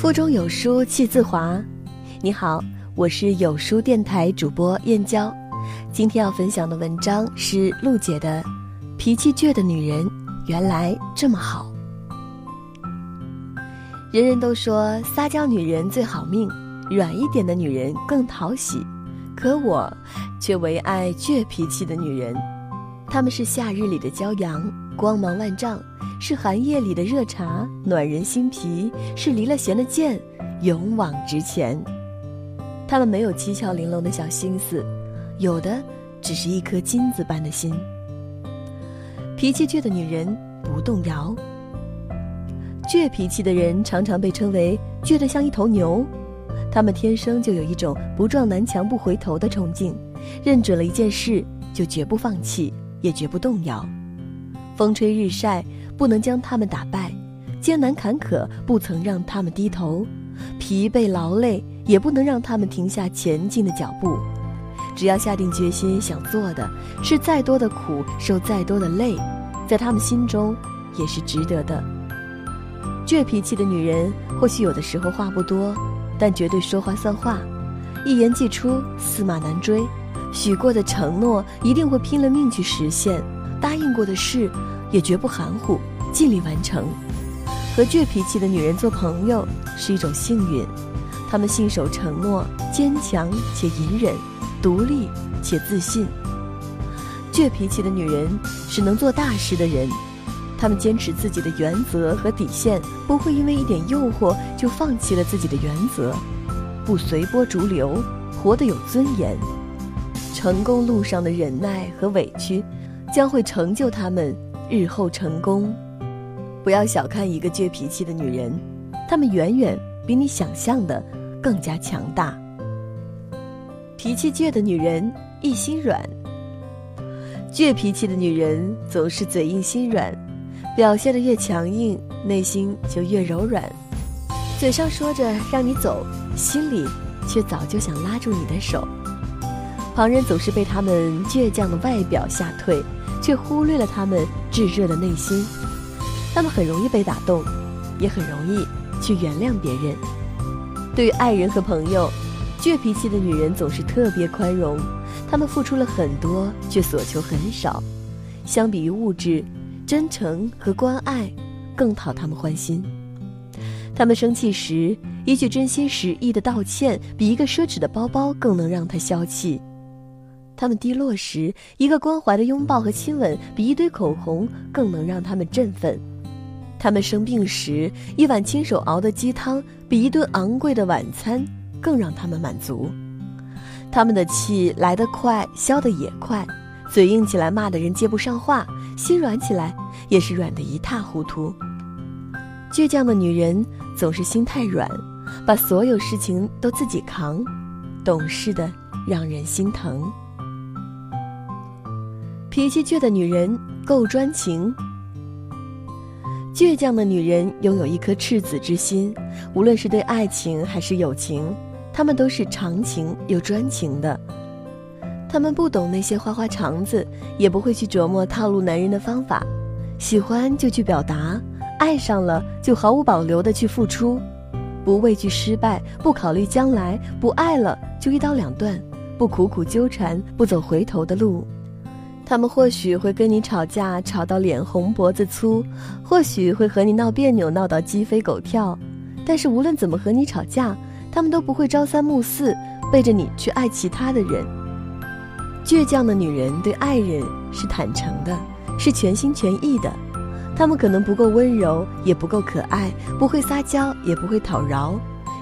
腹中有书气自华。你好，我是有书电台主播燕娇。今天要分享的文章是陆姐的《脾气倔的女人原来这么好》。人人都说撒娇女人最好命，软一点的女人更讨喜，可我却唯爱倔脾气的女人。她们是夏日里的骄阳，光芒万丈。是寒夜里的热茶，暖人心脾；是离了弦的箭，勇往直前。他们没有七窍玲珑的小心思，有的只是一颗金子般的心。脾气倔的女人不动摇。倔脾气的人常常被称为倔得像一头牛，他们天生就有一种不撞南墙不回头的冲劲，认准了一件事就绝不放弃，也绝不动摇。风吹日晒。不能将他们打败，艰难坎坷不曾让他们低头，疲惫劳累也不能让他们停下前进的脚步。只要下定决心想做的，吃再多的苦，受再多的累，在他们心中也是值得的。倔脾气的女人或许有的时候话不多，但绝对说话算话，一言既出，驷马难追。许过的承诺一定会拼了命去实现，答应过的事也绝不含糊。尽力完成，和倔脾气的女人做朋友是一种幸运。她们信守承诺，坚强且隐忍，独立且自信。倔脾气的女人是能做大事的人，她们坚持自己的原则和底线，不会因为一点诱惑就放弃了自己的原则，不随波逐流，活得有尊严。成功路上的忍耐和委屈，将会成就他们日后成功。不要小看一个倔脾气的女人，她们远远比你想象的更加强大。脾气倔的女人一心软，倔脾气的女人总是嘴硬心软，表现的越强硬，内心就越柔软。嘴上说着让你走，心里却早就想拉住你的手。旁人总是被他们倔强的外表吓退，却忽略了他们炙热的内心。他们很容易被打动，也很容易去原谅别人。对于爱人和朋友，倔脾气的女人总是特别宽容。他们付出了很多，却所求很少。相比于物质，真诚和关爱更讨他们欢心。他们生气时，一句真心实意的道歉，比一个奢侈的包包更能让他消气。他们低落时，一个关怀的拥抱和亲吻，比一堆口红更能让他们振奋。他们生病时，一碗亲手熬的鸡汤比一顿昂贵的晚餐更让他们满足。他们的气来得快，消得也快，嘴硬起来骂的人接不上话，心软起来也是软得一塌糊涂。倔强的女人总是心太软，把所有事情都自己扛，懂事的让人心疼。脾气倔的女人够专情。倔强的女人拥有一颗赤子之心，无论是对爱情还是友情，她们都是长情又专情的。她们不懂那些花花肠子，也不会去琢磨套路男人的方法，喜欢就去表达，爱上了就毫无保留的去付出，不畏惧失败，不考虑将来，不爱了就一刀两断，不苦苦纠缠，不走回头的路。他们或许会跟你吵架，吵到脸红脖子粗；或许会和你闹别扭，闹到鸡飞狗跳。但是无论怎么和你吵架，他们都不会朝三暮四，背着你去爱其他的人。倔强的女人对爱人是坦诚的，是全心全意的。他们可能不够温柔，也不够可爱，不会撒娇，也不会讨饶，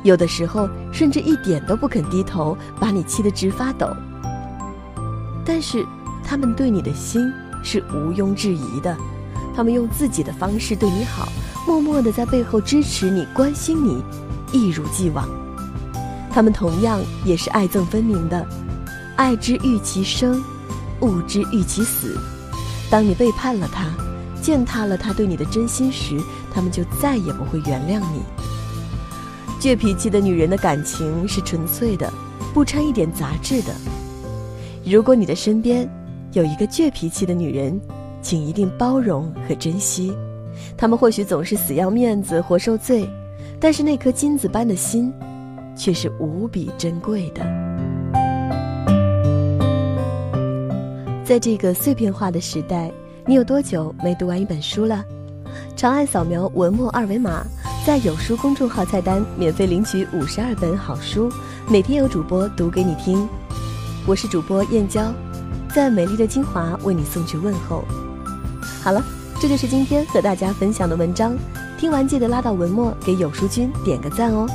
有的时候甚至一点都不肯低头，把你气得直发抖。但是。他们对你的心是毋庸置疑的，他们用自己的方式对你好，默默的在背后支持你、关心你，一如既往。他们同样也是爱憎分明的，爱之欲其生，恶之欲其死。当你背叛了他，践踏了他对你的真心时，他们就再也不会原谅你。倔脾气的女人的感情是纯粹的，不掺一点杂质的。如果你的身边，有一个倔脾气的女人，请一定包容和珍惜。她们或许总是死要面子活受罪，但是那颗金子般的心，却是无比珍贵的。在这个碎片化的时代，你有多久没读完一本书了？长按扫描文末二维码，在有书公众号菜单免费领取五十二本好书，每天有主播读给你听。我是主播燕娇，在美丽的金华为你送去问候。好了，这就是今天和大家分享的文章。听完记得拉到文末给有书君点个赞哦。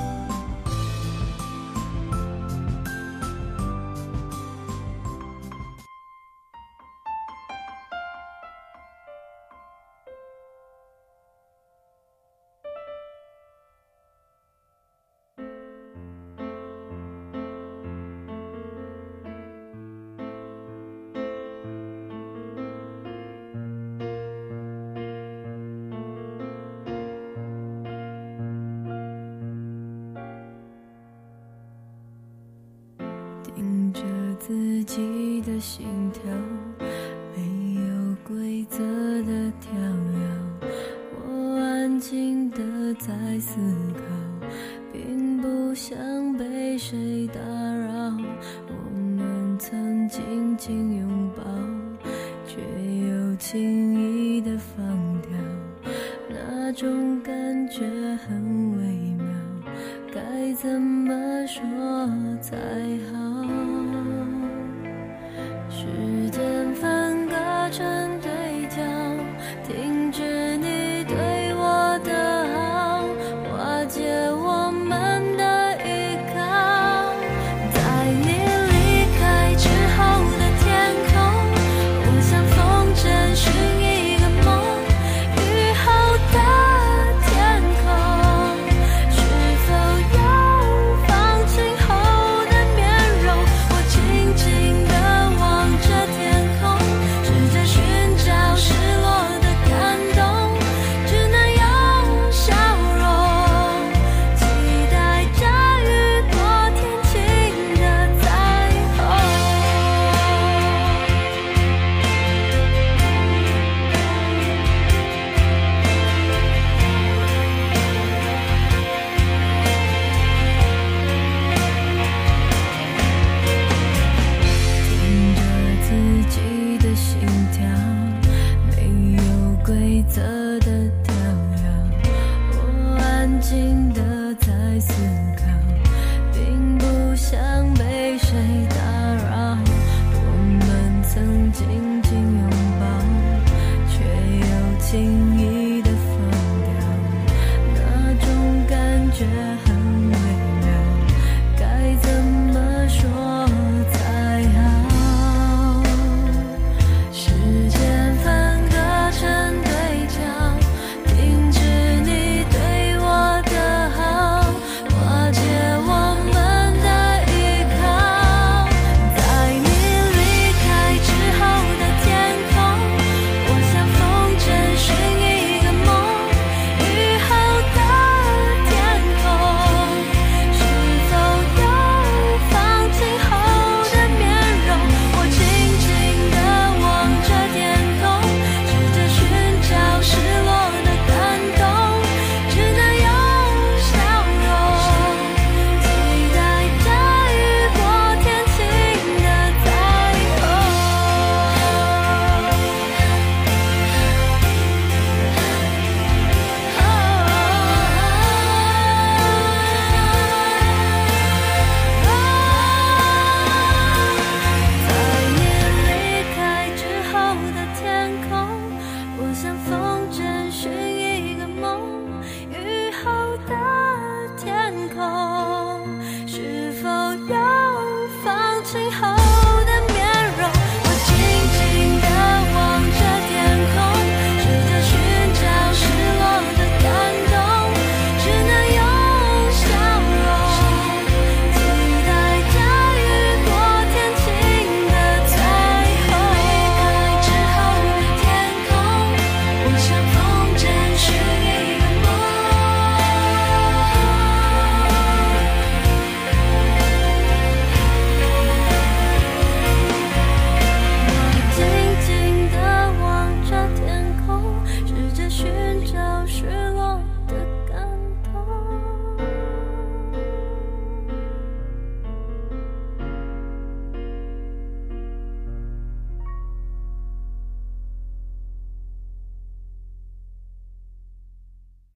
自己的心跳，没有规则的跳跃。我安静的在思考，并不想被谁打扰。我们曾紧紧拥抱，却又轻易的放掉，那种感。